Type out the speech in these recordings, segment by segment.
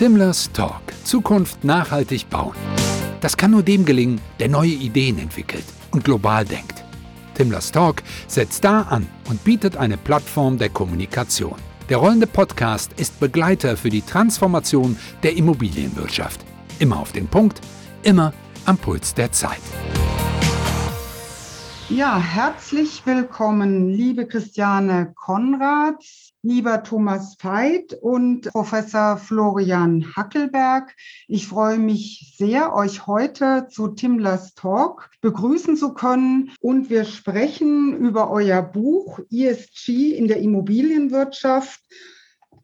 Timlers Talk. Zukunft nachhaltig bauen. Das kann nur dem gelingen, der neue Ideen entwickelt und global denkt. Timlers Talk setzt da an und bietet eine Plattform der Kommunikation. Der rollende Podcast ist Begleiter für die Transformation der Immobilienwirtschaft. Immer auf den Punkt, immer am Puls der Zeit. Ja, herzlich willkommen, liebe Christiane Konrad, lieber Thomas Veit und Professor Florian Hackelberg. Ich freue mich sehr, euch heute zu Timlers Talk begrüßen zu können. Und wir sprechen über euer Buch ESG in der Immobilienwirtschaft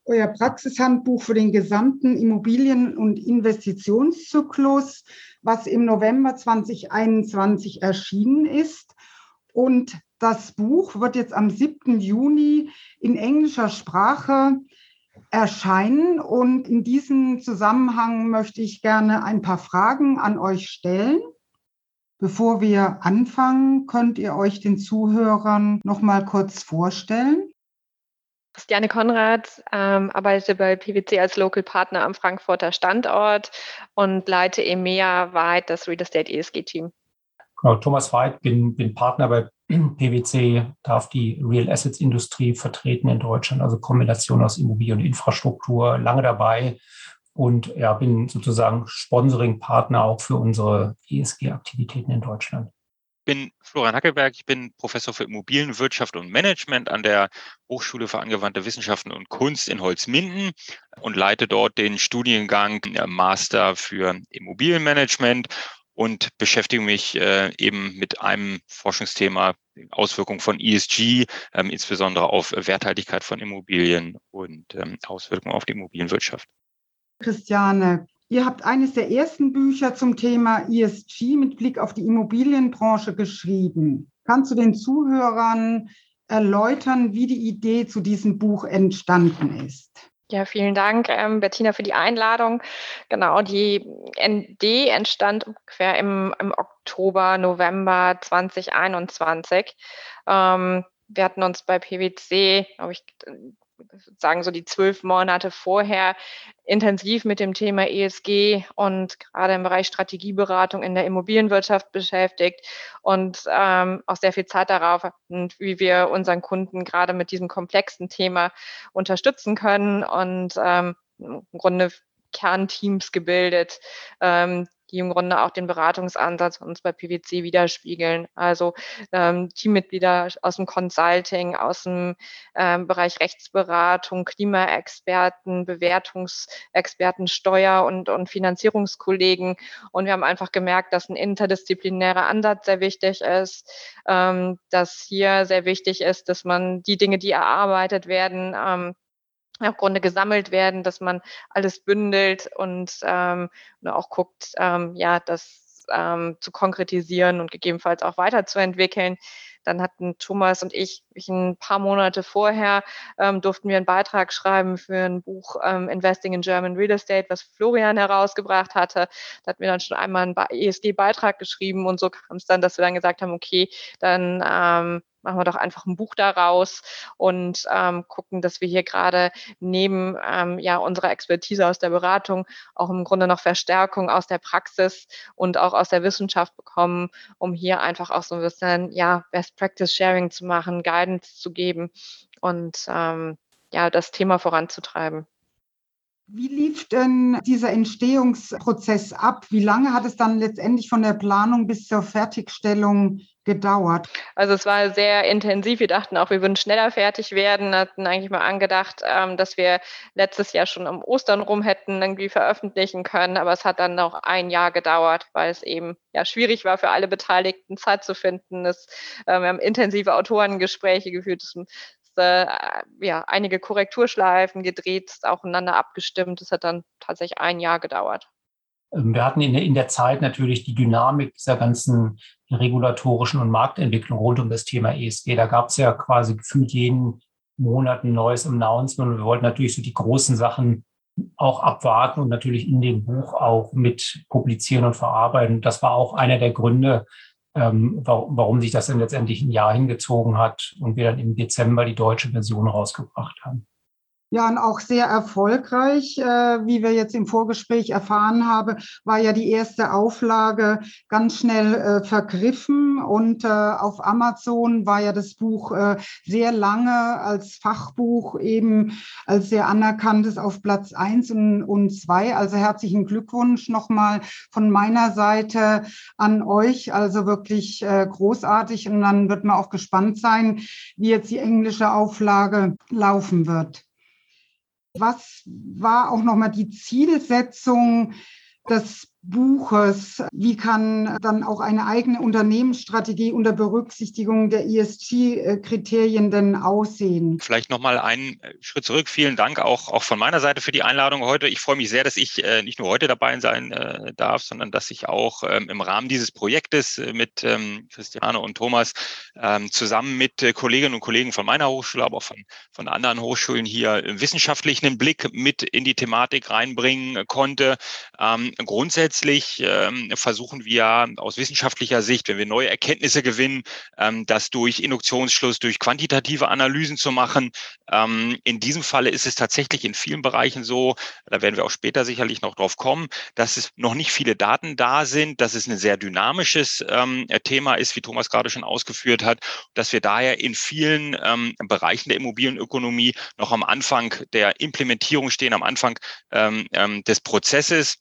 euer Praxishandbuch für den gesamten Immobilien- und Investitionszyklus, was im November 2021 erschienen ist. Und das Buch wird jetzt am 7. Juni in englischer Sprache erscheinen. Und in diesem Zusammenhang möchte ich gerne ein paar Fragen an euch stellen. Bevor wir anfangen, könnt ihr euch den Zuhörern noch mal kurz vorstellen. Christiane Konrad ähm, arbeite bei PwC als Local Partner am Frankfurter Standort und leite EMEA weit das Real Estate ESG Team. Genau, Thomas Veit, bin, bin Partner bei PwC, darf die Real Assets Industrie vertreten in Deutschland, also Kombination aus Immobilien und Infrastruktur, lange dabei. Und ja, bin sozusagen Sponsoring-Partner auch für unsere ESG-Aktivitäten in Deutschland. Bin Florian Hackelberg, ich bin Professor für Immobilienwirtschaft und Management an der Hochschule für angewandte Wissenschaften und Kunst in Holzminden und leite dort den Studiengang Master für Immobilienmanagement und beschäftige mich äh, eben mit einem Forschungsthema, Auswirkungen von ESG, ähm, insbesondere auf Werthaltigkeit von Immobilien und ähm, Auswirkungen auf die Immobilienwirtschaft. Christiane, Ihr habt eines der ersten Bücher zum Thema ESG mit Blick auf die Immobilienbranche geschrieben. Kannst du den Zuhörern erläutern, wie die Idee zu diesem Buch entstanden ist? Ja, vielen Dank, ähm, Bettina, für die Einladung. Genau, die ND entstand ungefähr im, im Oktober, November 2021. Ähm, wir hatten uns bei PwC, glaube ich, sagen so die zwölf Monate vorher intensiv mit dem Thema ESG und gerade im Bereich Strategieberatung in der Immobilienwirtschaft beschäftigt und ähm, auch sehr viel Zeit darauf, wie wir unseren Kunden gerade mit diesem komplexen Thema unterstützen können und ähm, im Grunde Kernteams gebildet, ähm, die im Grunde auch den Beratungsansatz uns bei PwC widerspiegeln. Also ähm, Teammitglieder aus dem Consulting, aus dem ähm, Bereich Rechtsberatung, Klimaexperten, Bewertungsexperten, Steuer- und, und Finanzierungskollegen. Und wir haben einfach gemerkt, dass ein interdisziplinärer Ansatz sehr wichtig ist, ähm, dass hier sehr wichtig ist, dass man die Dinge, die erarbeitet werden, ähm, im Grunde gesammelt werden, dass man alles bündelt und ähm, auch guckt, ähm, ja, das ähm, zu konkretisieren und gegebenenfalls auch weiterzuentwickeln. Dann hatten Thomas und ich, ich ein paar Monate vorher, ähm, durften wir einen Beitrag schreiben für ein Buch ähm, Investing in German Real Estate, was Florian herausgebracht hatte. Da hatten wir dann schon einmal einen ESG-Beitrag geschrieben und so kam es dann, dass wir dann gesagt haben, okay, dann ähm, machen wir doch einfach ein Buch daraus und ähm, gucken, dass wir hier gerade neben ähm, ja, unserer Expertise aus der Beratung auch im Grunde noch Verstärkung aus der Praxis und auch aus der Wissenschaft bekommen, um hier einfach auch so ein bisschen ja, Best Practice Sharing zu machen, Guidance zu geben und ähm, ja, das Thema voranzutreiben. Wie lief denn dieser Entstehungsprozess ab? Wie lange hat es dann letztendlich von der Planung bis zur Fertigstellung gedauert? Also es war sehr intensiv. Wir dachten auch, wir würden schneller fertig werden. Hatten eigentlich mal angedacht, ähm, dass wir letztes Jahr schon am Ostern rum hätten irgendwie veröffentlichen können. Aber es hat dann noch ein Jahr gedauert, weil es eben ja schwierig war für alle Beteiligten Zeit zu finden. Es, äh, wir haben intensive Autorengespräche geführt. Es, äh, ja, einige Korrekturschleifen gedreht, aufeinander abgestimmt. Es hat dann tatsächlich ein Jahr gedauert. Ähm, wir hatten in der, in der Zeit natürlich die Dynamik dieser ganzen regulatorischen und Marktentwicklung rund um das Thema ESG. Da gab es ja quasi gefühlt jeden Monat ein neues Announcement und wir wollten natürlich so die großen Sachen auch abwarten und natürlich in dem Buch auch mit publizieren und verarbeiten. Das war auch einer der Gründe, ähm, warum, warum sich das dann letztendlich ein Jahr hingezogen hat und wir dann im Dezember die deutsche Version rausgebracht haben. Ja, und auch sehr erfolgreich, äh, wie wir jetzt im Vorgespräch erfahren haben, war ja die erste Auflage ganz schnell äh, vergriffen und äh, auf Amazon war ja das Buch äh, sehr lange als Fachbuch eben als sehr anerkanntes auf Platz eins und, und zwei. Also herzlichen Glückwunsch nochmal von meiner Seite an euch. Also wirklich äh, großartig und dann wird man auch gespannt sein, wie jetzt die englische Auflage laufen wird. Was war auch nochmal die Zielsetzung des Buches? Wie kann dann auch eine eigene Unternehmensstrategie unter Berücksichtigung der ESG-Kriterien denn aussehen? Vielleicht nochmal einen Schritt zurück. Vielen Dank auch, auch von meiner Seite für die Einladung heute. Ich freue mich sehr, dass ich äh, nicht nur heute dabei sein äh, darf, sondern dass ich auch ähm, im Rahmen dieses Projektes äh, mit ähm, Christiane und Thomas ähm, zusammen mit äh, Kolleginnen und Kollegen von meiner Hochschule, aber auch von, von anderen Hochschulen hier wissenschaftlichen Blick mit in die Thematik reinbringen konnte. Ähm, grundsätzlich Grundsätzlich ähm, versuchen wir aus wissenschaftlicher Sicht, wenn wir neue Erkenntnisse gewinnen, ähm, das durch Induktionsschluss, durch quantitative Analysen zu machen. Ähm, in diesem Falle ist es tatsächlich in vielen Bereichen so, da werden wir auch später sicherlich noch drauf kommen, dass es noch nicht viele Daten da sind, dass es ein sehr dynamisches ähm, Thema ist, wie Thomas gerade schon ausgeführt hat, dass wir daher in vielen ähm, Bereichen der Immobilienökonomie noch am Anfang der Implementierung stehen, am Anfang ähm, ähm des Prozesses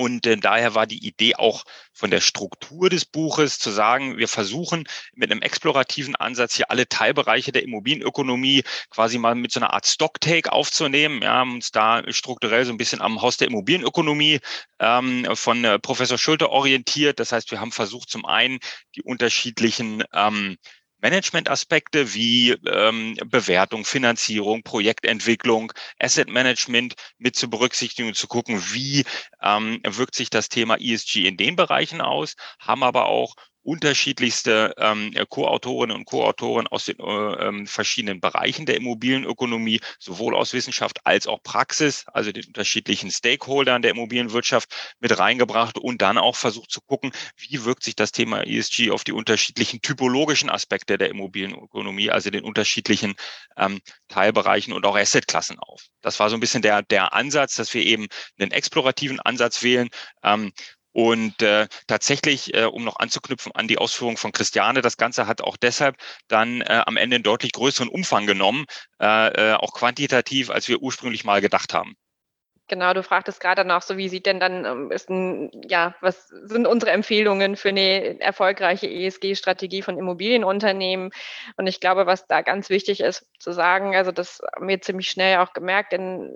und äh, daher war die Idee auch von der Struktur des Buches zu sagen, wir versuchen mit einem explorativen Ansatz hier alle Teilbereiche der Immobilienökonomie quasi mal mit so einer Art Stocktake aufzunehmen. Wir haben uns da strukturell so ein bisschen am Haus der Immobilienökonomie ähm, von äh, Professor Schulte orientiert. Das heißt, wir haben versucht, zum einen die unterschiedlichen ähm, Management-Aspekte wie ähm, Bewertung, Finanzierung, Projektentwicklung, Asset Management mit zu berücksichtigen und zu gucken, wie ähm, wirkt sich das Thema ESG in den Bereichen aus, haben aber auch unterschiedlichste ähm, Co-Autorinnen und Co-Autoren aus den äh, ähm, verschiedenen Bereichen der Immobilienökonomie, sowohl aus Wissenschaft als auch Praxis, also den unterschiedlichen Stakeholdern der Immobilienwirtschaft mit reingebracht und dann auch versucht zu gucken, wie wirkt sich das Thema ESG auf die unterschiedlichen typologischen Aspekte der Immobilienökonomie, also den unterschiedlichen ähm, Teilbereichen und auch Assetklassen auf. Das war so ein bisschen der, der Ansatz, dass wir eben einen explorativen Ansatz wählen, ähm, und äh, tatsächlich, äh, um noch anzuknüpfen an die Ausführung von Christiane, das Ganze hat auch deshalb dann äh, am Ende einen deutlich größeren Umfang genommen, äh, äh, auch quantitativ, als wir ursprünglich mal gedacht haben. Genau, du fragtest gerade noch, so wie sieht denn dann, ähm, ist ein, ja, was sind unsere Empfehlungen für eine erfolgreiche ESG-Strategie von Immobilienunternehmen? Und ich glaube, was da ganz wichtig ist zu sagen, also das haben wir ziemlich schnell auch gemerkt, denn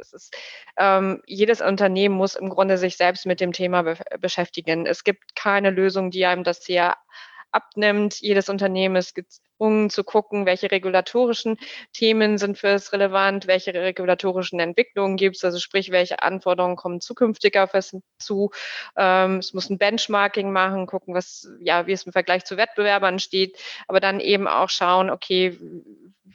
es ist, ähm, jedes Unternehmen muss im Grunde sich selbst mit dem Thema be beschäftigen. Es gibt keine Lösung, die einem das hier abnimmt. Jedes Unternehmen ist gezwungen zu gucken, welche regulatorischen Themen sind für es relevant, welche regulatorischen Entwicklungen gibt es, also sprich, welche Anforderungen kommen zukünftig auf es zu. Ähm, es muss ein Benchmarking machen, gucken, was, ja, wie es im Vergleich zu Wettbewerbern steht, aber dann eben auch schauen, okay,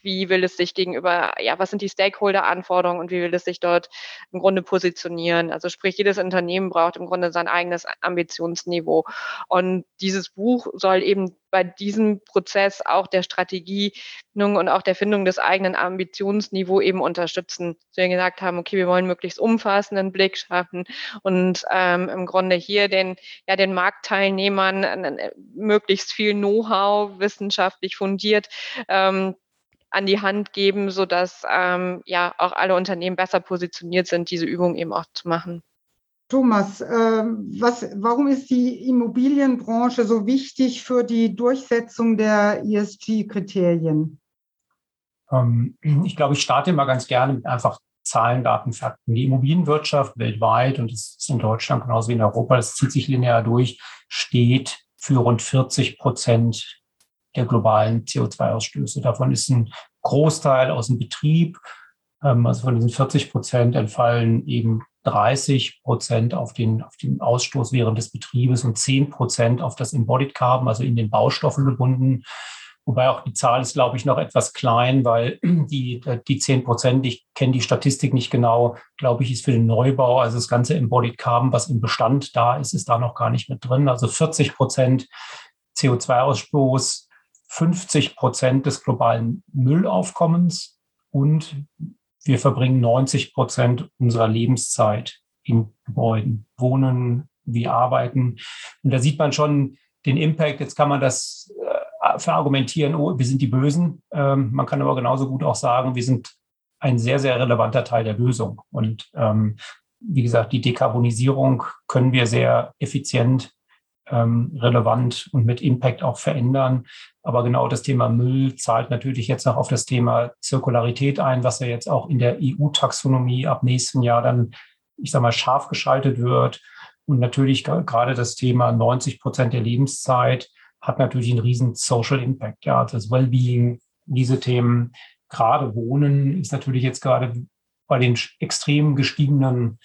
wie will es sich gegenüber, ja, was sind die Stakeholder-Anforderungen und wie will es sich dort im Grunde positionieren? Also sprich, jedes Unternehmen braucht im Grunde sein eigenes Ambitionsniveau. Und dieses Buch soll eben bei diesem Prozess auch der Strategie und auch der Findung des eigenen Ambitionsniveaus eben unterstützen. So wir gesagt haben, okay, wir wollen möglichst umfassenden Blick schaffen und ähm, im Grunde hier den, ja, den Marktteilnehmern äh, möglichst viel Know-how wissenschaftlich fundiert ähm, an die Hand geben, sodass ähm, ja auch alle Unternehmen besser positioniert sind, diese Übung eben auch zu machen. Thomas, äh, was, warum ist die Immobilienbranche so wichtig für die Durchsetzung der ESG-Kriterien? Ähm, ich glaube, ich starte mal ganz gerne mit einfach Zahlen, Daten, Fakten. Die Immobilienwirtschaft weltweit, und das ist in Deutschland genauso wie in Europa, das zieht sich linear durch, steht für rund 40 Prozent der globalen CO2-Ausstöße. Davon ist ein Großteil aus dem Betrieb. Ähm, also von diesen 40 Prozent entfallen eben 30 Prozent auf den, auf den Ausstoß während des Betriebes und 10 Prozent auf das Embodied Carbon, also in den Baustoffen gebunden. Wobei auch die Zahl ist, glaube ich, noch etwas klein, weil die, die 10 Prozent, ich kenne die Statistik nicht genau, glaube ich, ist für den Neubau, also das ganze Embodied Carbon, was im Bestand da ist, ist da noch gar nicht mit drin. Also 40 Prozent CO2-Ausstoß 50 Prozent des globalen Müllaufkommens und wir verbringen 90 Prozent unserer Lebenszeit in Gebäuden, wohnen, wie arbeiten. Und da sieht man schon den Impact. Jetzt kann man das äh, verargumentieren, oh, wir sind die Bösen. Ähm, man kann aber genauso gut auch sagen, wir sind ein sehr, sehr relevanter Teil der Lösung. Und ähm, wie gesagt, die Dekarbonisierung können wir sehr effizient, ähm, relevant und mit Impact auch verändern. Aber genau das Thema Müll zahlt natürlich jetzt auch auf das Thema Zirkularität ein, was ja jetzt auch in der EU-Taxonomie ab nächsten Jahr dann, ich sage mal, scharf geschaltet wird. Und natürlich gerade das Thema 90 Prozent der Lebenszeit hat natürlich einen riesen Social Impact. Ja, also das Wellbeing, diese Themen, gerade Wohnen ist natürlich jetzt gerade bei den extrem gestiegenen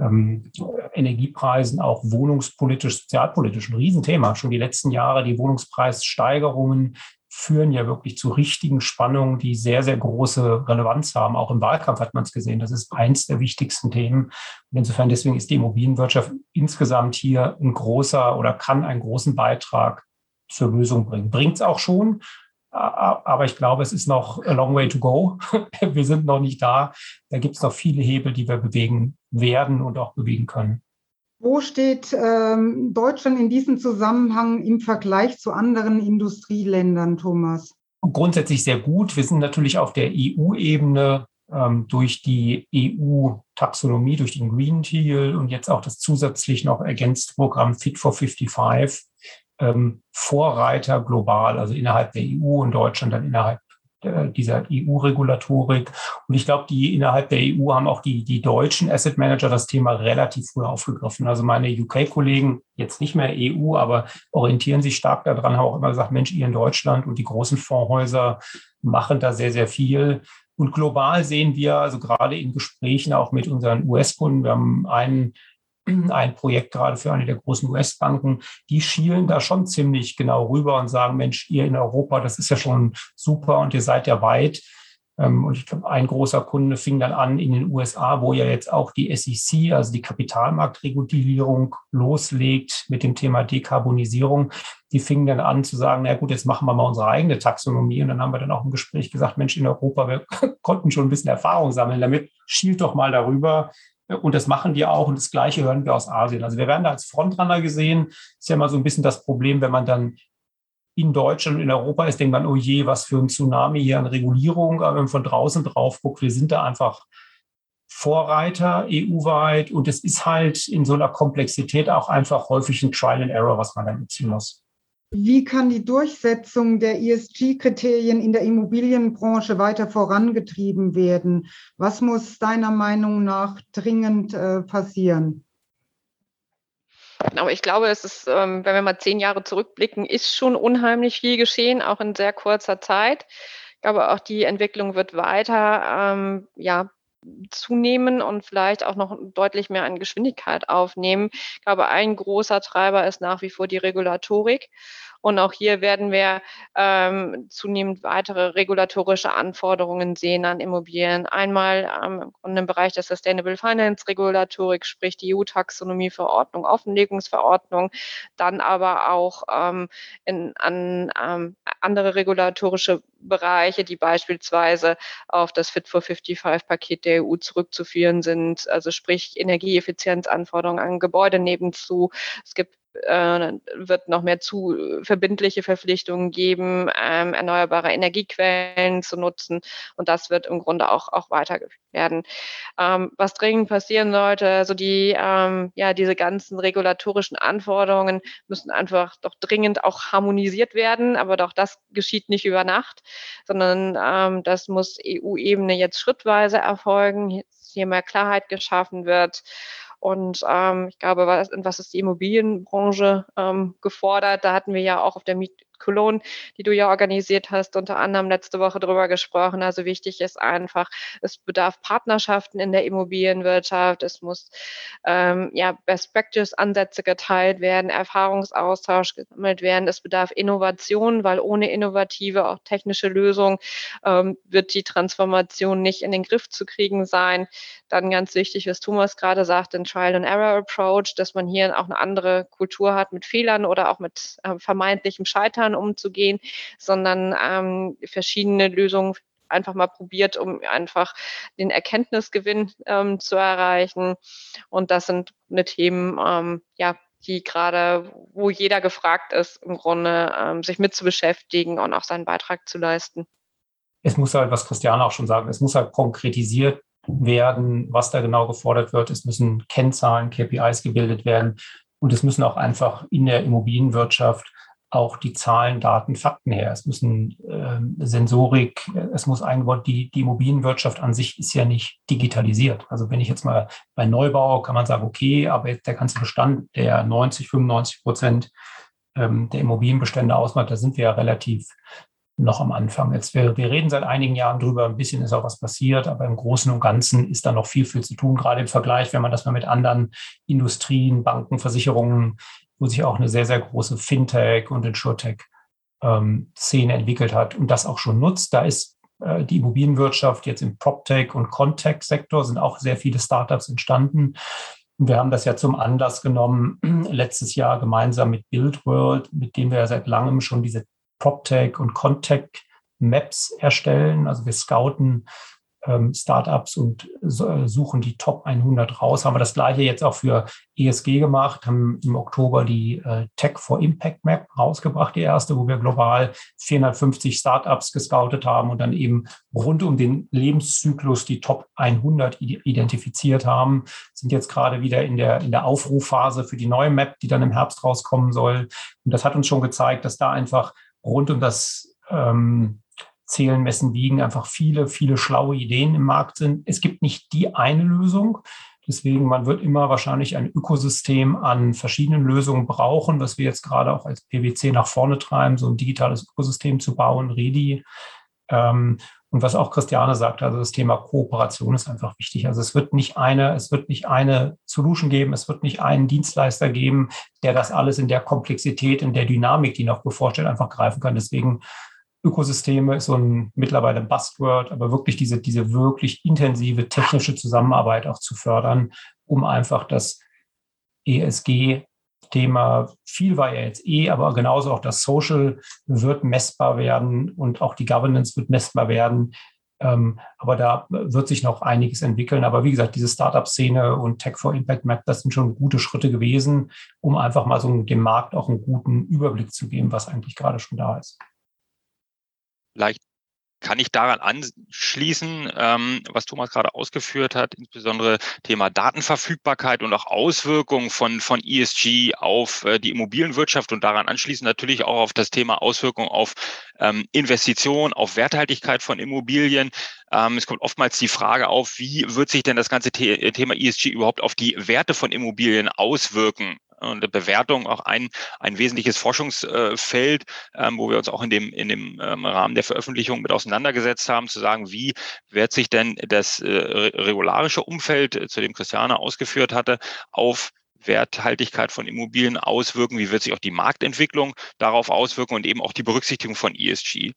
ähm, Energiepreisen auch wohnungspolitisch, sozialpolitisch ein Riesenthema. Schon die letzten Jahre, die Wohnungspreissteigerungen führen ja wirklich zu richtigen Spannungen, die sehr, sehr große Relevanz haben. Auch im Wahlkampf hat man es gesehen. Das ist eins der wichtigsten Themen. Und insofern deswegen ist die Immobilienwirtschaft insgesamt hier ein großer oder kann einen großen Beitrag zur Lösung bringen. Bringt es auch schon, aber ich glaube, es ist noch a long way to go. Wir sind noch nicht da. Da gibt es noch viele Hebel, die wir bewegen werden und auch bewegen können. Wo steht ähm, Deutschland in diesem Zusammenhang im Vergleich zu anderen Industrieländern, Thomas? Grundsätzlich sehr gut. Wir sind natürlich auf der EU-Ebene ähm, durch die EU-Taxonomie, durch den Green Deal und jetzt auch das zusätzlich noch ergänzte Programm Fit for 55 ähm, Vorreiter global, also innerhalb der EU und Deutschland dann innerhalb dieser EU-Regulatorik. Und ich glaube, die innerhalb der EU haben auch die, die deutschen Asset Manager das Thema relativ früh aufgegriffen. Also meine UK-Kollegen, jetzt nicht mehr EU, aber orientieren sich stark daran, haben auch immer gesagt, Mensch, ihr in Deutschland und die großen Fondshäuser machen da sehr, sehr viel. Und global sehen wir, also gerade in Gesprächen auch mit unseren US-Kunden, wir haben einen ein Projekt gerade für eine der großen US-Banken, die schielen da schon ziemlich genau rüber und sagen, Mensch, ihr in Europa, das ist ja schon super und ihr seid ja weit. Ähm, und ich glaube, ein großer Kunde fing dann an in den USA, wo ja jetzt auch die SEC, also die Kapitalmarktregulierung, loslegt mit dem Thema Dekarbonisierung. Die fingen dann an zu sagen, na gut, jetzt machen wir mal unsere eigene Taxonomie. Und dann haben wir dann auch im Gespräch gesagt, Mensch, in Europa, wir konnten schon ein bisschen Erfahrung sammeln damit. Schielt doch mal darüber, und das machen die auch. Und das Gleiche hören wir aus Asien. Also wir werden da als Frontrunner gesehen. Ist ja immer so ein bisschen das Problem, wenn man dann in Deutschland und in Europa ist, denkt man, oh je, was für ein Tsunami hier an Regulierung. Aber wenn man von draußen drauf guckt, wir sind da einfach Vorreiter EU-weit. Und es ist halt in so einer Komplexität auch einfach häufig ein Trial and Error, was man dann nutzen muss. Wie kann die Durchsetzung der ESG-Kriterien in der Immobilienbranche weiter vorangetrieben werden? Was muss deiner Meinung nach dringend äh, passieren? Aber ich glaube, es ist, ähm, wenn wir mal zehn Jahre zurückblicken, ist schon unheimlich viel geschehen, auch in sehr kurzer Zeit. Ich glaube, auch die Entwicklung wird weiter ähm, ja, zunehmen und vielleicht auch noch deutlich mehr an Geschwindigkeit aufnehmen. Ich glaube, ein großer Treiber ist nach wie vor die Regulatorik. Und auch hier werden wir ähm, zunehmend weitere regulatorische Anforderungen sehen an Immobilien. Einmal ähm, im Bereich der Sustainable Finance Regulatorik, sprich die EU-Taxonomie-Verordnung, Offenlegungsverordnung, dann aber auch ähm, in, an ähm, andere regulatorische Bereiche, die beispielsweise auf das Fit for 55-Paket der EU zurückzuführen sind, also sprich Energieeffizienzanforderungen an Gebäude nebenzu. Es gibt äh, wird noch mehr zu verbindliche Verpflichtungen geben, ähm, erneuerbare Energiequellen zu nutzen. Und das wird im Grunde auch, auch weitergeführt werden. Ähm, was dringend passieren sollte, also die, ähm, ja, diese ganzen regulatorischen Anforderungen müssen einfach doch dringend auch harmonisiert werden. Aber doch das geschieht nicht über Nacht, sondern ähm, das muss EU-Ebene jetzt schrittweise erfolgen. Jetzt hier mehr Klarheit geschaffen wird und ähm, ich glaube, was, was ist die Immobilienbranche ähm, gefordert? Da hatten wir ja auch auf der Miet Cologne, die du ja organisiert hast, unter anderem letzte Woche drüber gesprochen. Also wichtig ist einfach, es bedarf Partnerschaften in der Immobilienwirtschaft. Es muss ähm, ja Best Practice Ansätze geteilt werden, Erfahrungsaustausch gesammelt werden. Es bedarf Innovation, weil ohne innovative, auch technische Lösungen ähm, wird die Transformation nicht in den Griff zu kriegen sein. Dann ganz wichtig, was Thomas gerade sagt, den Trial and Error Approach, dass man hier auch eine andere Kultur hat mit Fehlern oder auch mit äh, vermeintlichem Scheitern umzugehen, sondern ähm, verschiedene Lösungen einfach mal probiert, um einfach den Erkenntnisgewinn ähm, zu erreichen. Und das sind eine Themen, ähm, ja, die gerade, wo jeder gefragt ist, im Grunde ähm, sich mit zu beschäftigen und auch seinen Beitrag zu leisten. Es muss halt, was Christiane auch schon sagt, es muss halt konkretisiert werden, was da genau gefordert wird. Es müssen Kennzahlen, KPIs gebildet werden und es müssen auch einfach in der Immobilienwirtschaft auch die Zahlen, Daten, Fakten her. Es müssen äh, Sensorik, es muss eingebaut, die, die Immobilienwirtschaft an sich ist ja nicht digitalisiert. Also wenn ich jetzt mal bei Neubau kann man sagen, okay, aber der ganze Bestand, der 90, 95 Prozent ähm, der Immobilienbestände ausmacht, da sind wir ja relativ noch am Anfang. Jetzt, wir, wir reden seit einigen Jahren drüber, ein bisschen ist auch was passiert, aber im Großen und Ganzen ist da noch viel, viel zu tun, gerade im Vergleich, wenn man das mal mit anderen Industrien, Banken, Versicherungen wo sich auch eine sehr, sehr große Fintech- und Insurtech-Szene ähm, entwickelt hat und das auch schon nutzt. Da ist äh, die Immobilienwirtschaft jetzt im PropTech- und Contech-Sektor sind auch sehr viele Startups entstanden. Und wir haben das ja zum Anlass genommen, letztes Jahr gemeinsam mit BuildWorld, mit dem wir ja seit langem schon diese PropTech- und Contech-Maps erstellen. Also wir scouten ähm, Startups und äh, suchen die Top 100 raus. Haben wir das gleiche jetzt auch für ESG gemacht, haben im Oktober die äh, Tech for Impact Map rausgebracht, die erste, wo wir global 450 Startups gescoutet haben und dann eben rund um den Lebenszyklus die Top 100 identifiziert haben. Sind jetzt gerade wieder in der, in der Aufrufphase für die neue Map, die dann im Herbst rauskommen soll. Und das hat uns schon gezeigt, dass da einfach rund um das ähm, Zählen, Messen, Wiegen einfach viele, viele schlaue Ideen im Markt sind. Es gibt nicht die eine Lösung. Deswegen, man wird immer wahrscheinlich ein Ökosystem an verschiedenen Lösungen brauchen, was wir jetzt gerade auch als PwC nach vorne treiben, so ein digitales Ökosystem zu bauen, ready. Ähm, und was auch Christiane sagt, also das Thema Kooperation ist einfach wichtig. Also es wird nicht eine, es wird nicht eine Solution geben, es wird nicht einen Dienstleister geben, der das alles in der Komplexität, in der Dynamik, die noch bevorsteht, einfach greifen kann. Deswegen Ökosysteme ist so ein mittlerweile Buzzword, aber wirklich diese, diese wirklich intensive technische Zusammenarbeit auch zu fördern, um einfach das ESG-Thema, viel war ja jetzt eh, aber genauso auch das Social wird messbar werden und auch die Governance wird messbar werden. Ähm, aber da wird sich noch einiges entwickeln. Aber wie gesagt, diese Startup-Szene und Tech for Impact Map, das sind schon gute Schritte gewesen, um einfach mal so dem Markt auch einen guten Überblick zu geben, was eigentlich gerade schon da ist. Vielleicht kann ich daran anschließen, ähm, was Thomas gerade ausgeführt hat, insbesondere Thema Datenverfügbarkeit und auch Auswirkungen von, von ESG auf äh, die Immobilienwirtschaft und daran anschließend natürlich auch auf das Thema Auswirkungen auf ähm, Investitionen, auf Werthaltigkeit von Immobilien. Ähm, es kommt oftmals die Frage auf, wie wird sich denn das ganze The Thema ESG überhaupt auf die Werte von Immobilien auswirken? Und Bewertung auch ein, ein wesentliches Forschungsfeld, ähm, wo wir uns auch in dem, in dem ähm, Rahmen der Veröffentlichung mit auseinandergesetzt haben, zu sagen, wie wird sich denn das äh, regularische Umfeld, äh, zu dem Christiane ausgeführt hatte, auf Werthaltigkeit von Immobilien auswirken, wie wird sich auch die Marktentwicklung darauf auswirken und eben auch die Berücksichtigung von ESG.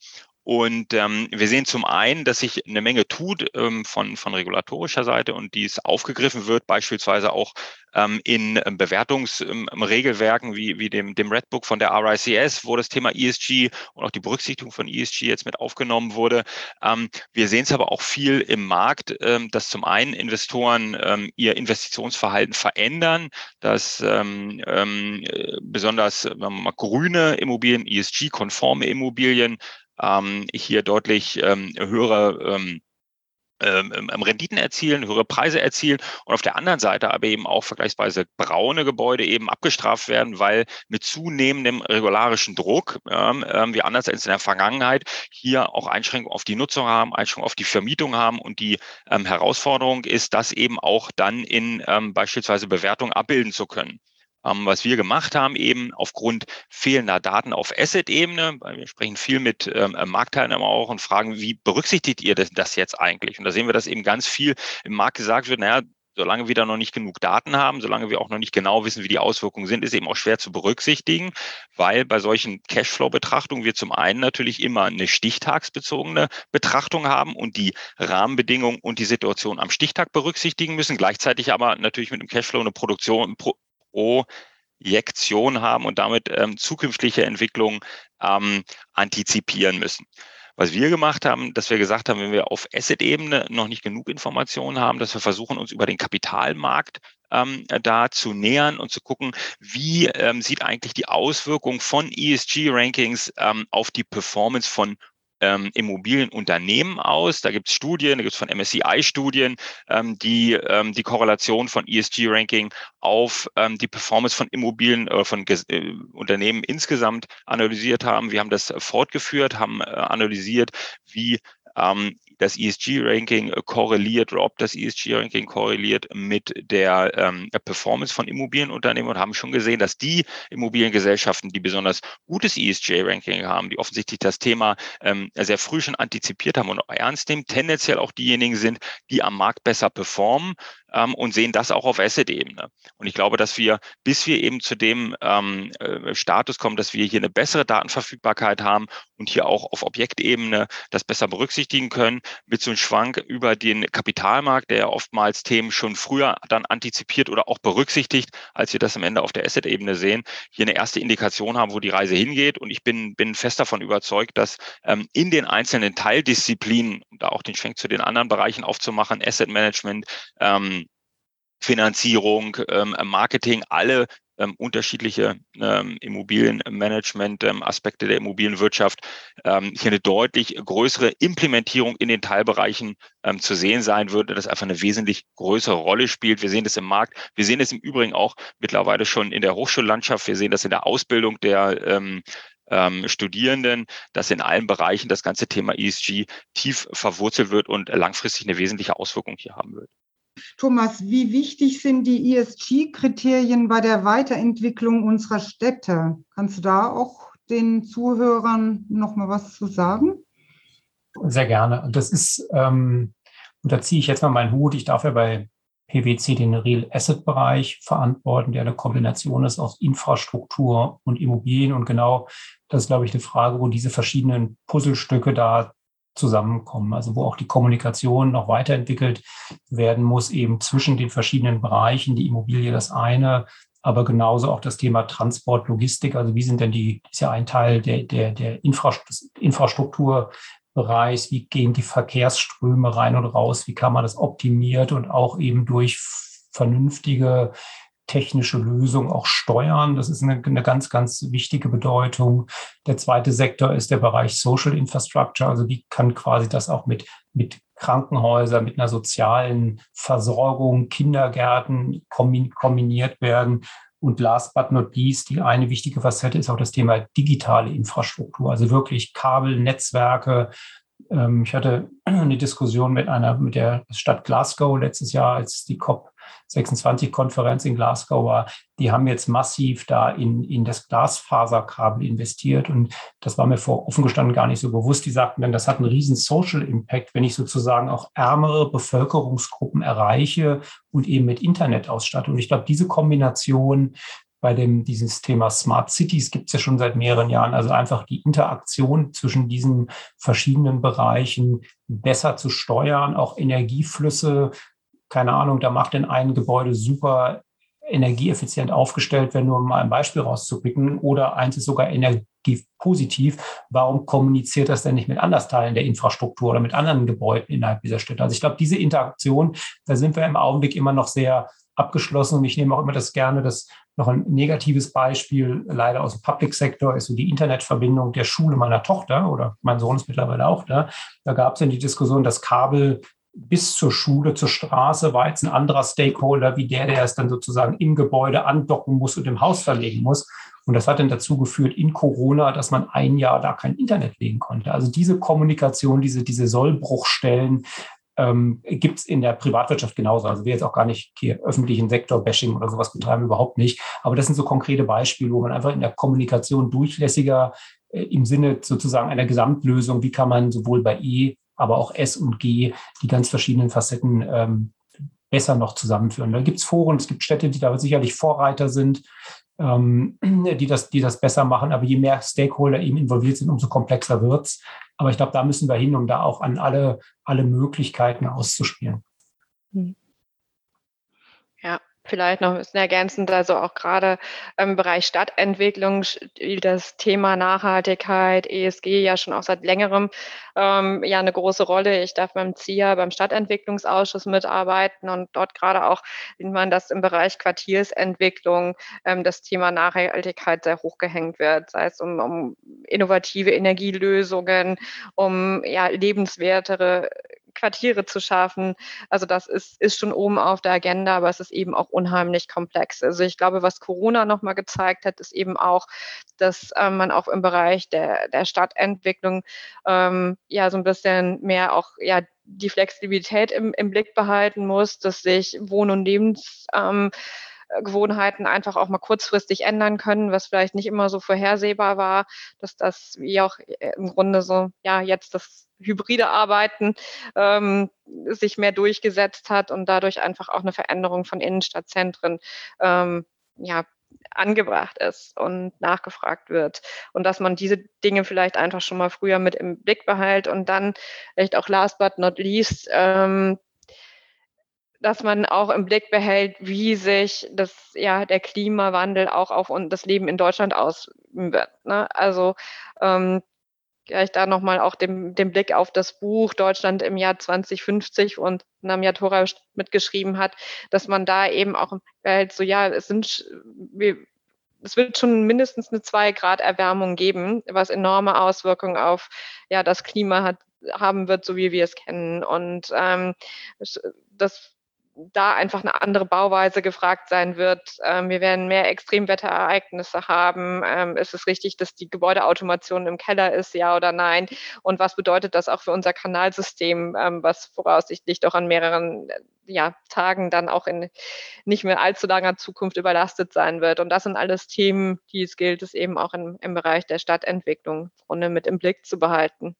Und ähm, wir sehen zum einen, dass sich eine Menge tut ähm, von, von regulatorischer Seite und dies aufgegriffen wird, beispielsweise auch ähm, in ähm, Bewertungsregelwerken wie, wie dem, dem Redbook von der RICS, wo das Thema ESG und auch die Berücksichtigung von ESG jetzt mit aufgenommen wurde. Ähm, wir sehen es aber auch viel im Markt, ähm, dass zum einen Investoren ähm, ihr Investitionsverhalten verändern, dass ähm, ähm, besonders mal, grüne Immobilien, ESG-konforme Immobilien ähm, hier deutlich ähm, höhere ähm, ähm, ähm, Renditen erzielen, höhere Preise erzielen und auf der anderen Seite aber eben auch vergleichsweise braune Gebäude eben abgestraft werden, weil mit zunehmendem regularischen Druck ähm, ähm, wir anders als in der Vergangenheit hier auch Einschränkungen auf die Nutzung haben, Einschränkungen auf die Vermietung haben und die ähm, Herausforderung ist, das eben auch dann in ähm, beispielsweise Bewertung abbilden zu können. Ähm, was wir gemacht haben, eben aufgrund fehlender Daten auf Asset-Ebene, weil wir sprechen viel mit ähm, Marktteilnehmern auch und fragen, wie berücksichtigt ihr das, das jetzt eigentlich? Und da sehen wir, dass eben ganz viel im Markt gesagt wird, naja, solange wir da noch nicht genug Daten haben, solange wir auch noch nicht genau wissen, wie die Auswirkungen sind, ist eben auch schwer zu berücksichtigen, weil bei solchen Cashflow-Betrachtungen wir zum einen natürlich immer eine stichtagsbezogene Betrachtung haben und die Rahmenbedingungen und die Situation am Stichtag berücksichtigen müssen, gleichzeitig aber natürlich mit dem Cashflow eine Produktion, Projektion haben und damit ähm, zukünftige Entwicklungen ähm, antizipieren müssen. Was wir gemacht haben, dass wir gesagt haben, wenn wir auf Asset-Ebene noch nicht genug Informationen haben, dass wir versuchen, uns über den Kapitalmarkt ähm, da zu nähern und zu gucken, wie ähm, sieht eigentlich die Auswirkung von ESG-Rankings ähm, auf die Performance von ähm, Immobilienunternehmen aus. Da gibt es Studien, da gibt es von MSCI Studien, ähm, die ähm, die Korrelation von ESG-Ranking auf ähm, die Performance von Immobilien äh, von äh, Unternehmen insgesamt analysiert haben. Wir haben das fortgeführt, haben äh, analysiert, wie ähm, das ESG-Ranking korreliert oder ob das ESG-Ranking korreliert mit der ähm, Performance von Immobilienunternehmen und haben schon gesehen, dass die Immobiliengesellschaften, die besonders gutes ESG-Ranking haben, die offensichtlich das Thema ähm, sehr früh schon antizipiert haben und ernst nehmen, tendenziell auch diejenigen sind, die am Markt besser performen ähm, und sehen das auch auf Asset-Ebene. Und ich glaube, dass wir, bis wir eben zu dem ähm, äh, Status kommen, dass wir hier eine bessere Datenverfügbarkeit haben und hier auch auf Objektebene das besser berücksichtigen können, mit so einem Schwank über den Kapitalmarkt, der ja oftmals Themen schon früher dann antizipiert oder auch berücksichtigt, als wir das am Ende auf der Asset-Ebene sehen, hier eine erste Indikation haben, wo die Reise hingeht. Und ich bin, bin fest davon überzeugt, dass ähm, in den einzelnen Teildisziplinen, da auch den Schwenk zu den anderen Bereichen aufzumachen, Asset Management, ähm, Finanzierung, ähm, Marketing, alle ähm, unterschiedliche ähm, Immobilienmanagement-Aspekte ähm, der Immobilienwirtschaft ähm, hier eine deutlich größere Implementierung in den Teilbereichen ähm, zu sehen sein wird, das einfach eine wesentlich größere Rolle spielt. Wir sehen das im Markt. Wir sehen es im Übrigen auch mittlerweile schon in der Hochschullandschaft. Wir sehen das in der Ausbildung der ähm, ähm, Studierenden, dass in allen Bereichen das ganze Thema ESG tief verwurzelt wird und langfristig eine wesentliche Auswirkung hier haben wird. Thomas, wie wichtig sind die ESG-Kriterien bei der Weiterentwicklung unserer Städte? Kannst du da auch den Zuhörern noch mal was zu sagen? Sehr gerne. Und das ist, ähm, und da ziehe ich jetzt mal meinen Hut. Ich darf ja bei PwC den Real Asset Bereich verantworten, der eine Kombination ist aus Infrastruktur und Immobilien. Und genau das ist, glaube ich, eine Frage, wo diese verschiedenen Puzzlestücke da zusammenkommen. Also wo auch die Kommunikation noch weiterentwickelt werden muss, eben zwischen den verschiedenen Bereichen. Die Immobilie das eine, aber genauso auch das Thema Transport, Logistik. Also wie sind denn die, ist ja ein Teil der, der, der Infrastrukturbereichs, wie gehen die Verkehrsströme rein und raus, wie kann man das optimiert und auch eben durch vernünftige technische Lösung auch steuern. Das ist eine, eine, ganz, ganz wichtige Bedeutung. Der zweite Sektor ist der Bereich Social Infrastructure. Also wie kann quasi das auch mit, mit Krankenhäusern, mit einer sozialen Versorgung, Kindergärten kombiniert werden. Und last but not least, die eine wichtige Facette ist auch das Thema digitale Infrastruktur, also wirklich Kabel, Netzwerke. Ähm, ich hatte eine Diskussion mit einer, mit der Stadt Glasgow letztes Jahr, als die COP 26-Konferenz in Glasgow war, die haben jetzt massiv da in, in das Glasfaserkabel investiert. Und das war mir vor offen gestanden gar nicht so bewusst. Die sagten dann, das hat einen riesen Social Impact, wenn ich sozusagen auch ärmere Bevölkerungsgruppen erreiche und eben mit Internet ausstatte. Und ich glaube, diese Kombination bei dem, dieses Thema Smart Cities gibt es ja schon seit mehreren Jahren. Also einfach die Interaktion zwischen diesen verschiedenen Bereichen besser zu steuern, auch Energieflüsse keine Ahnung, da macht denn ein Gebäude super energieeffizient aufgestellt, wenn nur mal ein Beispiel rauszupicken, oder eins ist sogar energiepositiv. Warum kommuniziert das denn nicht mit anderen Teilen der Infrastruktur oder mit anderen Gebäuden innerhalb dieser Städte? Also ich glaube, diese Interaktion, da sind wir im Augenblick immer noch sehr abgeschlossen und ich nehme auch immer das gerne, das noch ein negatives Beispiel leider aus dem Public Sector ist so die Internetverbindung der Schule meiner Tochter oder mein Sohn ist mittlerweile auch da. Da gab es ja die Diskussion, dass Kabel bis zur Schule, zur Straße war jetzt ein anderer Stakeholder wie der, der es dann sozusagen im Gebäude andocken muss und im Haus verlegen muss. Und das hat dann dazu geführt in Corona, dass man ein Jahr da kein Internet legen konnte. Also diese Kommunikation, diese, diese Sollbruchstellen ähm, gibt es in der Privatwirtschaft genauso. Also wir jetzt auch gar nicht hier öffentlichen Sektor-Bashing oder sowas betreiben, überhaupt nicht. Aber das sind so konkrete Beispiele, wo man einfach in der Kommunikation durchlässiger äh, im Sinne sozusagen einer Gesamtlösung, wie kann man sowohl bei E aber auch S und G, die ganz verschiedenen Facetten ähm, besser noch zusammenführen. Da gibt es Foren, es gibt Städte, die da sicherlich Vorreiter sind, ähm, die, das, die das besser machen. Aber je mehr Stakeholder eben involviert sind, umso komplexer wird es. Aber ich glaube, da müssen wir hin, um da auch an alle, alle Möglichkeiten auszuspielen. Hm. Ja, Vielleicht noch ein bisschen ergänzend, also auch gerade im Bereich Stadtentwicklung spielt das Thema Nachhaltigkeit, ESG ja schon auch seit längerem ähm, ja eine große Rolle. Ich darf beim ZIA, beim Stadtentwicklungsausschuss mitarbeiten und dort gerade auch sieht man, dass im Bereich Quartiersentwicklung ähm, das Thema Nachhaltigkeit sehr hochgehängt wird, sei es um, um innovative Energielösungen, um ja lebenswertere Quartiere zu schaffen. Also das ist, ist schon oben auf der Agenda, aber es ist eben auch unheimlich komplex. Also ich glaube, was Corona nochmal gezeigt hat, ist eben auch, dass ähm, man auch im Bereich der, der Stadtentwicklung ähm, ja so ein bisschen mehr auch ja die Flexibilität im, im Blick behalten muss, dass sich Wohn- und Lebens ähm, Gewohnheiten einfach auch mal kurzfristig ändern können, was vielleicht nicht immer so vorhersehbar war, dass das wie auch äh, im Grunde so, ja, jetzt das hybride Arbeiten ähm, sich mehr durchgesetzt hat und dadurch einfach auch eine Veränderung von Innenstadtzentren ähm, ja, angebracht ist und nachgefragt wird. Und dass man diese Dinge vielleicht einfach schon mal früher mit im Blick behält und dann vielleicht auch last but not least ähm, dass man auch im Blick behält, wie sich das, ja, der Klimawandel auch auf das Leben in Deutschland ausüben wird. Ne? Also ähm, vielleicht da nochmal auch den, den Blick auf das Buch Deutschland im Jahr 2050 und Namiatora mitgeschrieben hat, dass man da eben auch behält, so ja, es sind es wird schon mindestens eine zwei Grad Erwärmung geben, was enorme Auswirkungen auf ja das Klima hat, haben wird, so wie wir es kennen. Und ähm, das da einfach eine andere Bauweise gefragt sein wird. Ähm, wir werden mehr Extremwetterereignisse haben. Ähm, ist es richtig, dass die Gebäudeautomation im Keller ist, ja oder nein? Und was bedeutet das auch für unser Kanalsystem, ähm, was voraussichtlich doch an mehreren äh, ja, Tagen dann auch in nicht mehr allzu langer Zukunft überlastet sein wird? Und das sind alles Themen, die es gilt, es eben auch im, im Bereich der Stadtentwicklung mit im Blick zu behalten.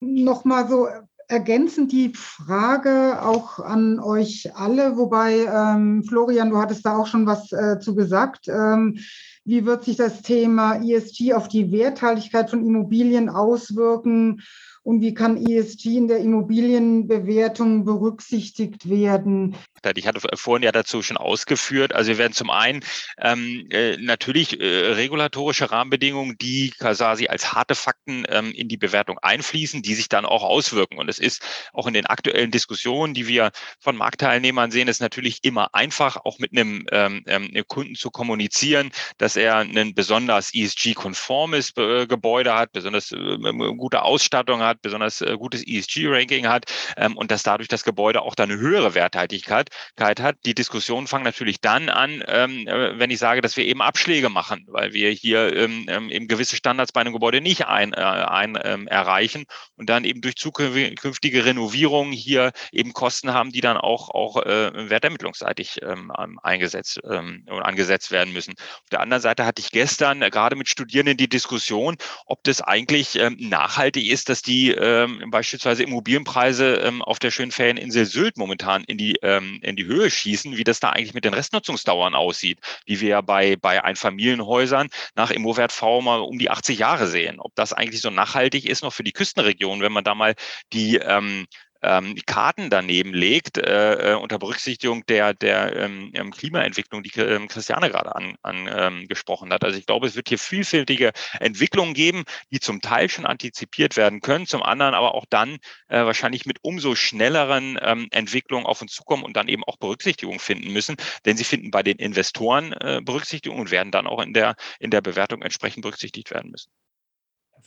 Nochmal so ergänzend die Frage auch an euch alle, wobei ähm, Florian, du hattest da auch schon was äh, zu gesagt. Ähm, wie wird sich das Thema ESG auf die Werthaltigkeit von Immobilien auswirken? Und wie kann ESG in der Immobilienbewertung berücksichtigt werden? Ich hatte vorhin ja dazu schon ausgeführt. Also wir werden zum einen ähm, äh, natürlich äh, regulatorische Rahmenbedingungen, die quasi als harte Fakten ähm, in die Bewertung einfließen, die sich dann auch auswirken. Und es ist auch in den aktuellen Diskussionen, die wir von Marktteilnehmern sehen, ist natürlich immer einfach, auch mit einem ähm, ähm Kunden zu kommunizieren, dass er ein besonders ESG-konformes äh, Gebäude hat, besonders äh, gute Ausstattung hat, besonders äh, gutes ESG-Ranking hat ähm, und dass dadurch das Gebäude auch dann eine höhere Werthaltigkeit hat. Die Diskussionen fangen natürlich dann an, ähm, äh, wenn ich sage, dass wir eben Abschläge machen, weil wir hier ähm, ähm eben gewisse Standards bei einem Gebäude nicht ein, äh, ein ähm, erreichen und dann eben durch zukünftige Renovierungen hier eben Kosten haben, die dann auch, auch äh, wertermittlungsseitig ähm, eingesetzt ähm, und angesetzt werden müssen. Auf der anderen Seite hatte ich gestern äh, gerade mit Studierenden die Diskussion, ob das eigentlich ähm, nachhaltig ist, dass die ähm, beispielsweise Immobilienpreise ähm, auf der schönen Ferieninsel Sylt momentan in die, ähm, in die Höhe schießen, wie das da eigentlich mit den Restnutzungsdauern aussieht, die wir ja bei, bei Einfamilienhäusern nach Immowert V mal um die 80 Jahre sehen. Ob das eigentlich so nachhaltig ist noch für die Küstenregion, wenn man da mal die ähm, ähm, Karten daneben legt, äh, äh, unter Berücksichtigung der, der ähm, ähm Klimaentwicklung, die ähm, Christiane gerade angesprochen an, ähm, hat. Also ich glaube, es wird hier vielfältige Entwicklungen geben, die zum Teil schon antizipiert werden können, zum anderen aber auch dann äh, wahrscheinlich mit umso schnelleren ähm, Entwicklungen auf uns zukommen und dann eben auch Berücksichtigung finden müssen, denn sie finden bei den Investoren äh, Berücksichtigung und werden dann auch in der, in der Bewertung entsprechend berücksichtigt werden müssen.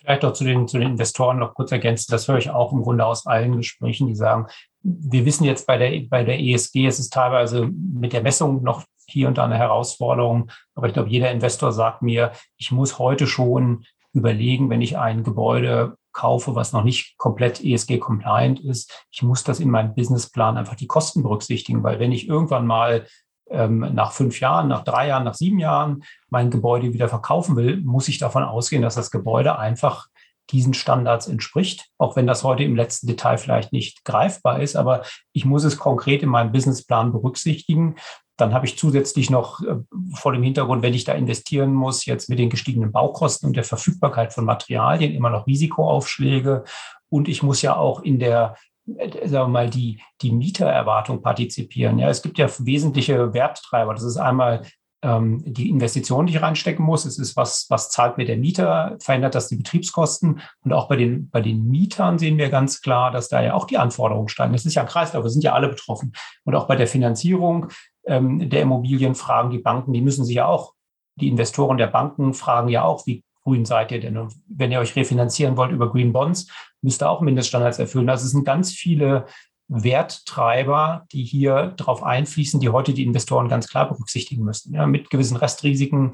Vielleicht auch zu den, zu den Investoren noch kurz ergänzen. Das höre ich auch im Grunde aus allen Gesprächen, die sagen, wir wissen jetzt bei der, bei der ESG, es ist teilweise mit der Messung noch hier und da eine Herausforderung. Aber ich glaube, jeder Investor sagt mir, ich muss heute schon überlegen, wenn ich ein Gebäude kaufe, was noch nicht komplett ESG-compliant ist, ich muss das in meinem Businessplan einfach die Kosten berücksichtigen, weil wenn ich irgendwann mal nach fünf Jahren, nach drei Jahren, nach sieben Jahren mein Gebäude wieder verkaufen will, muss ich davon ausgehen, dass das Gebäude einfach diesen Standards entspricht, auch wenn das heute im letzten Detail vielleicht nicht greifbar ist, aber ich muss es konkret in meinem Businessplan berücksichtigen. Dann habe ich zusätzlich noch äh, vor dem Hintergrund, wenn ich da investieren muss, jetzt mit den gestiegenen Baukosten und der Verfügbarkeit von Materialien immer noch Risikoaufschläge. Und ich muss ja auch in der sagen wir mal, die, die Mietererwartung partizipieren. Ja, es gibt ja wesentliche Werttreiber. Das ist einmal ähm, die Investition, die ich reinstecken muss. Es ist, was, was zahlt mir der Mieter? Verändert das die Betriebskosten? Und auch bei den, bei den Mietern sehen wir ganz klar, dass da ja auch die Anforderungen steigen. Das ist ja ein Kreislauf, wir sind ja alle betroffen. Und auch bei der Finanzierung ähm, der Immobilien fragen die Banken, die müssen sich ja auch, die Investoren der Banken fragen ja auch, wie grün seid ihr denn? Und wenn ihr euch refinanzieren wollt über Green Bonds, müsst ihr auch Mindeststandards erfüllen. Also es sind ganz viele Werttreiber, die hier darauf einfließen, die heute die Investoren ganz klar berücksichtigen müssen, ja, mit gewissen Restrisiken.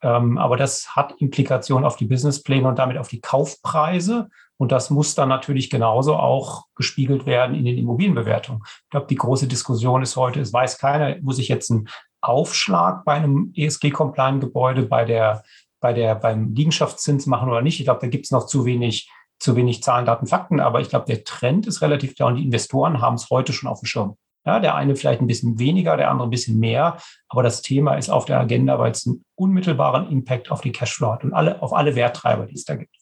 Ähm, aber das hat Implikationen auf die Businesspläne und damit auf die Kaufpreise. Und das muss dann natürlich genauso auch gespiegelt werden in den Immobilienbewertungen. Ich glaube, die große Diskussion ist heute, es weiß keiner, muss ich jetzt einen Aufschlag bei einem ESG-Compliant-Gebäude bei der, bei der, beim Liegenschaftszins machen oder nicht. Ich glaube, da gibt es noch zu wenig zu wenig Zahlen, Daten, Fakten, aber ich glaube, der Trend ist relativ klar und die Investoren haben es heute schon auf dem Schirm. Ja, der eine vielleicht ein bisschen weniger, der andere ein bisschen mehr, aber das Thema ist auf der Agenda, weil es einen unmittelbaren Impact auf die Cashflow hat und alle, auf alle Werttreiber, die es da gibt.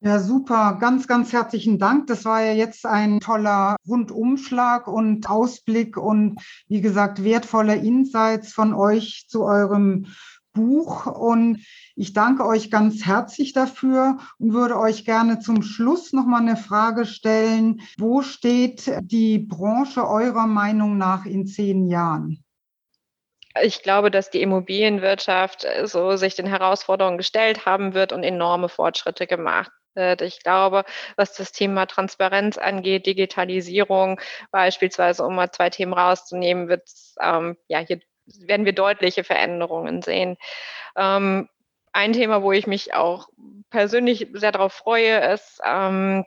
Ja, super. Ganz, ganz herzlichen Dank. Das war ja jetzt ein toller Rundumschlag und Ausblick und wie gesagt, wertvolle Insights von euch zu eurem Buch. Und ich danke euch ganz herzlich dafür und würde euch gerne zum Schluss noch mal eine Frage stellen. Wo steht die Branche eurer Meinung nach in zehn Jahren? Ich glaube, dass die Immobilienwirtschaft so sich den Herausforderungen gestellt haben wird und enorme Fortschritte gemacht ich glaube, was das Thema Transparenz angeht, Digitalisierung beispielsweise, um mal zwei Themen rauszunehmen, wird ähm, ja hier werden wir deutliche Veränderungen sehen. Ähm, ein Thema, wo ich mich auch persönlich sehr darauf freue, ist, ähm,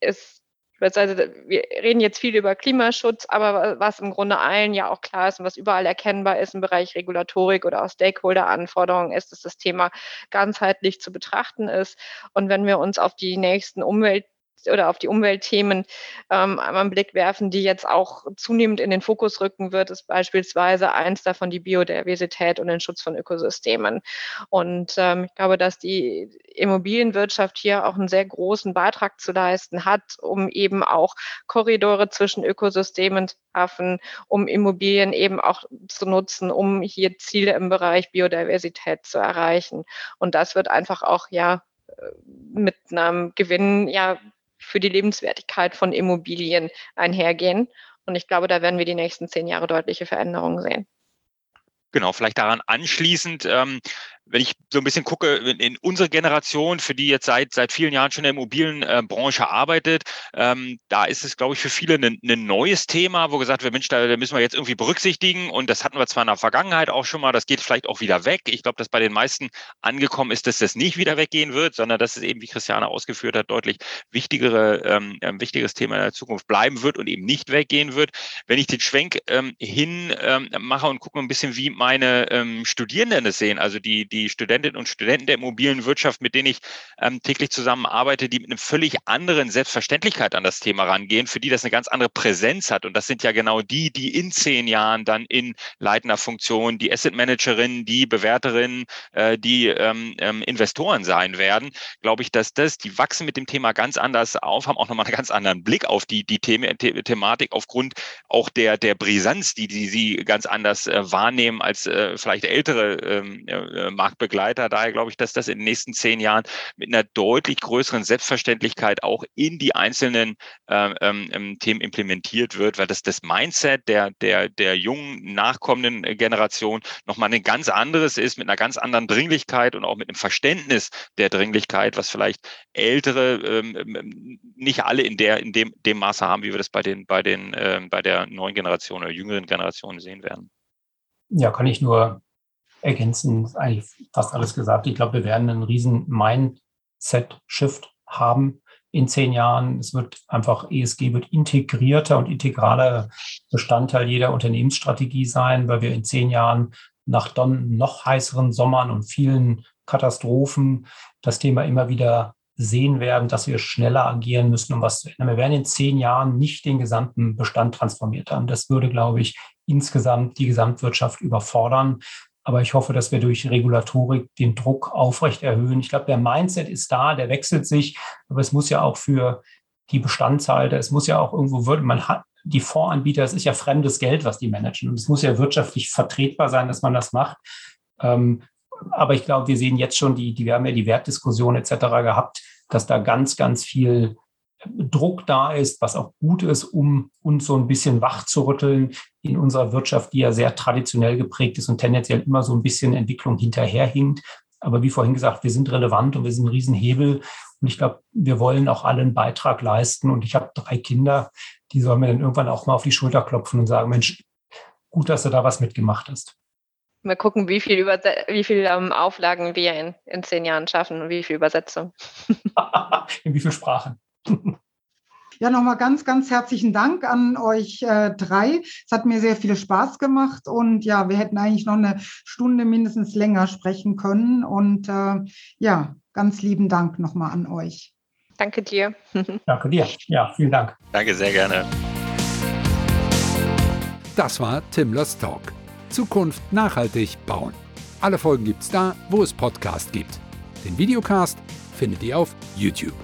ist also wir reden jetzt viel über Klimaschutz, aber was im Grunde allen ja auch klar ist und was überall erkennbar ist im Bereich Regulatorik oder auch Stakeholder-Anforderungen ist, dass das Thema ganzheitlich zu betrachten ist. Und wenn wir uns auf die nächsten Umwelt oder auf die Umweltthemen ähm, einen Blick werfen, die jetzt auch zunehmend in den Fokus rücken wird, ist beispielsweise eins davon die Biodiversität und den Schutz von Ökosystemen. Und ähm, ich glaube, dass die Immobilienwirtschaft hier auch einen sehr großen Beitrag zu leisten hat, um eben auch Korridore zwischen Ökosystemen zu schaffen, um Immobilien eben auch zu nutzen, um hier Ziele im Bereich Biodiversität zu erreichen. Und das wird einfach auch ja äh, mit einem Gewinn ja für die Lebenswertigkeit von Immobilien einhergehen. Und ich glaube, da werden wir die nächsten zehn Jahre deutliche Veränderungen sehen. Genau, vielleicht daran anschließend, ähm, wenn ich so ein bisschen gucke, in, unsere Generation, für die jetzt seit, seit vielen Jahren schon in der Immobilienbranche äh, arbeitet, ähm, da ist es, glaube ich, für viele ein, ein neues Thema, wo gesagt wird, Mensch, da, da müssen wir jetzt irgendwie berücksichtigen. Und das hatten wir zwar in der Vergangenheit auch schon mal, das geht vielleicht auch wieder weg. Ich glaube, dass bei den meisten angekommen ist, dass das nicht wieder weggehen wird, sondern dass es eben, wie Christiane ausgeführt hat, deutlich wichtigere, ähm, ein wichtiges Thema in der Zukunft bleiben wird und eben nicht weggehen wird. Wenn ich den Schwenk ähm, hin ähm, mache und gucke ein bisschen, wie meine ähm, Studierenden es sehen, also die, die die Studentinnen und Studenten der Immobilienwirtschaft, mit denen ich ähm, täglich zusammenarbeite, die mit einer völlig anderen Selbstverständlichkeit an das Thema rangehen, für die das eine ganz andere Präsenz hat. Und das sind ja genau die, die in zehn Jahren dann in leitender Funktion, die Asset Managerinnen, die Bewerterinnen, äh, die ähm, ähm, Investoren sein werden, glaube ich, dass das, die wachsen mit dem Thema ganz anders auf, haben auch nochmal einen ganz anderen Blick auf die, die The The Thematik aufgrund auch der, der Brisanz, die, die sie ganz anders äh, wahrnehmen als äh, vielleicht ältere ähm, äh, Marktbegleiter. Daher glaube ich, dass das in den nächsten zehn Jahren mit einer deutlich größeren Selbstverständlichkeit auch in die einzelnen ähm, ähm, Themen implementiert wird, weil das das Mindset der, der, der jungen, nachkommenden Generation nochmal ein ganz anderes ist, mit einer ganz anderen Dringlichkeit und auch mit einem Verständnis der Dringlichkeit, was vielleicht ältere ähm, ähm nicht alle in der in dem, dem Maße haben, wie wir das bei den bei den äh, bei der neuen Generation oder jüngeren Generation sehen werden. Ja, kann ich nur ergänzen, ist eigentlich fast alles gesagt. Ich glaube, wir werden einen riesen Mindset-Shift haben in zehn Jahren. Es wird einfach, ESG wird integrierter und integraler Bestandteil jeder Unternehmensstrategie sein, weil wir in zehn Jahren nach dann noch heißeren Sommern und vielen Katastrophen das Thema immer wieder sehen werden, dass wir schneller agieren müssen, um was zu ändern. Wir werden in zehn Jahren nicht den gesamten Bestand transformiert haben. Das würde, glaube ich, insgesamt die Gesamtwirtschaft überfordern. Aber ich hoffe, dass wir durch Regulatorik den Druck aufrecht erhöhen. Ich glaube, der Mindset ist da, der wechselt sich, aber es muss ja auch für die Bestandshalter. Es muss ja auch irgendwo, man hat, die Fondsanbieter, es ist ja fremdes Geld, was die managen. Und es muss ja wirtschaftlich vertretbar sein, dass man das macht. Ähm, aber ich glaube, wir sehen jetzt schon, die, die, wir haben ja die Wertdiskussion etc. gehabt, dass da ganz, ganz viel Druck da ist, was auch gut ist, um uns so ein bisschen wach zu rütteln in unserer Wirtschaft, die ja sehr traditionell geprägt ist und tendenziell immer so ein bisschen Entwicklung hinterherhinkt. Aber wie vorhin gesagt, wir sind relevant und wir sind ein Riesenhebel. Und ich glaube, wir wollen auch alle einen Beitrag leisten. Und ich habe drei Kinder, die sollen mir dann irgendwann auch mal auf die Schulter klopfen und sagen, Mensch, gut, dass du da was mitgemacht hast. Mal gucken, wie viel, Über wie viel ähm, Auflagen wir in, in zehn Jahren schaffen und wie viel Übersetzung. in wie viel Sprachen. Ja, nochmal ganz, ganz herzlichen Dank an euch äh, drei. Es hat mir sehr viel Spaß gemacht und ja, wir hätten eigentlich noch eine Stunde mindestens länger sprechen können. Und äh, ja, ganz lieben Dank nochmal an euch. Danke dir. Danke dir. Ja, vielen Dank. Danke sehr gerne. Das war Timlers Talk. Zukunft nachhaltig bauen. Alle Folgen gibt's da, wo es Podcast gibt. Den Videocast findet ihr auf YouTube.